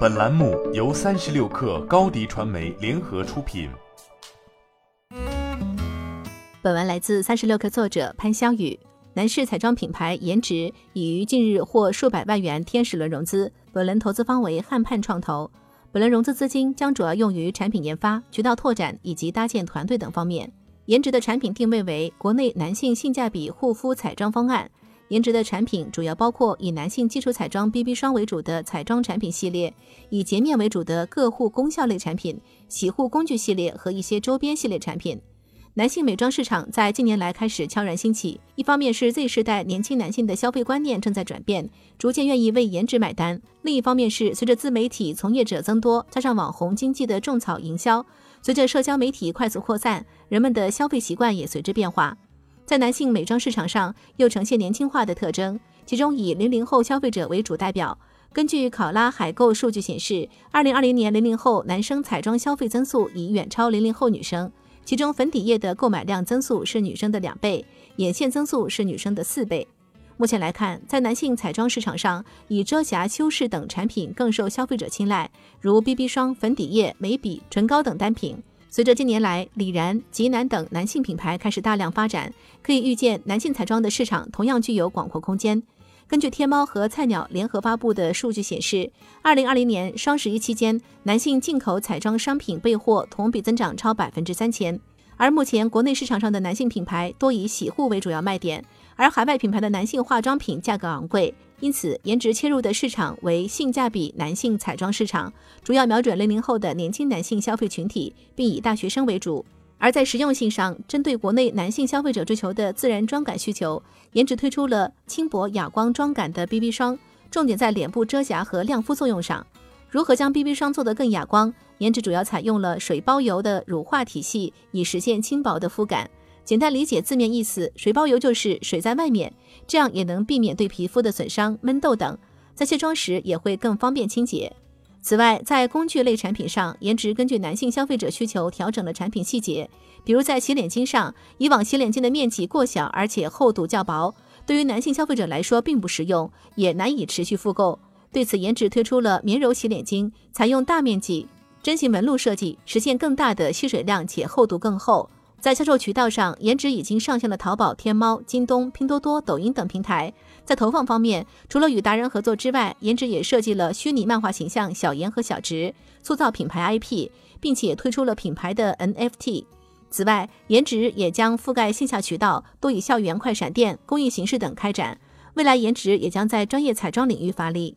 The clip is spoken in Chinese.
本栏目由三十六氪高低传媒联合出品。本文来自三十六氪作者潘香雨。男士彩妆品牌颜值已于近日获数百万元天使轮融资，本轮投资方为汉盼创投。本轮融资资金将主要用于产品研发、渠道拓展以及搭建团队等方面。颜值的产品定位为国内男性性价比护肤彩妆方案。颜值的产品主要包括以男性基础彩妆 BB 霜为主的彩妆产品系列，以洁面为主的个护功效类产品、洗护工具系列和一些周边系列产品。男性美妆市场在近年来开始悄然兴起，一方面是 Z 世代年轻男性的消费观念正在转变，逐渐愿意为颜值买单；另一方面是随着自媒体从业者增多，加上网红经济的种草营销，随着社交媒体快速扩散，人们的消费习惯也随之变化。在男性美妆市场上，又呈现年轻化的特征，其中以零零后消费者为主代表。根据考拉海购数据显示，二零二零年零零后男生彩妆消费增速已远超零零后女生。其中，粉底液的购买量增速是女生的两倍，眼线增速是女生的四倍。目前来看，在男性彩妆市场上，以遮瑕、修饰等产品更受消费者青睐，如 BB 霜、粉底液、眉笔、唇膏等单品。随着近年来李然、吉南等男性品牌开始大量发展，可以预见男性彩妆的市场同样具有广阔空间。根据天猫和菜鸟联合发布的数据显示，二零二零年双十一期间，男性进口彩妆商品备货同比增长超百分之三千。而目前国内市场上的男性品牌多以洗护为主要卖点，而海外品牌的男性化妆品价格昂贵，因此颜值切入的市场为性价比男性彩妆市场，主要瞄准零零后的年轻男性消费群体，并以大学生为主。而在实用性上，针对国内男性消费者追求的自然妆感需求，颜值推出了轻薄哑光妆感的 BB 霜，重点在脸部遮瑕和亮肤作用上。如何将 BB 霜做得更哑光？颜值主要采用了水包油的乳化体系，以实现轻薄的肤感。简单理解字面意思，水包油就是水在外面，这样也能避免对皮肤的损伤、闷痘等，在卸妆时也会更方便清洁。此外，在工具类产品上，颜值根据男性消费者需求调整了产品细节。比如在洗脸巾上，以往洗脸巾的面积过小，而且厚度较薄，对于男性消费者来说并不实用，也难以持续复购。对此，颜值推出了绵柔洗脸巾，采用大面积针形纹路设计，实现更大的吸水量且厚度更厚。在销售渠道上，颜值已经上线了淘宝、天猫、京东、拼多多、抖音等平台。在投放方面，除了与达人合作之外，颜值也设计了虚拟漫画形象小颜和小直，塑造品牌 IP，并且推出了品牌的 NFT。此外，颜值也将覆盖线下渠道，多以校园快闪店、公益形式等开展。未来，颜值也将在专业彩妆领域发力。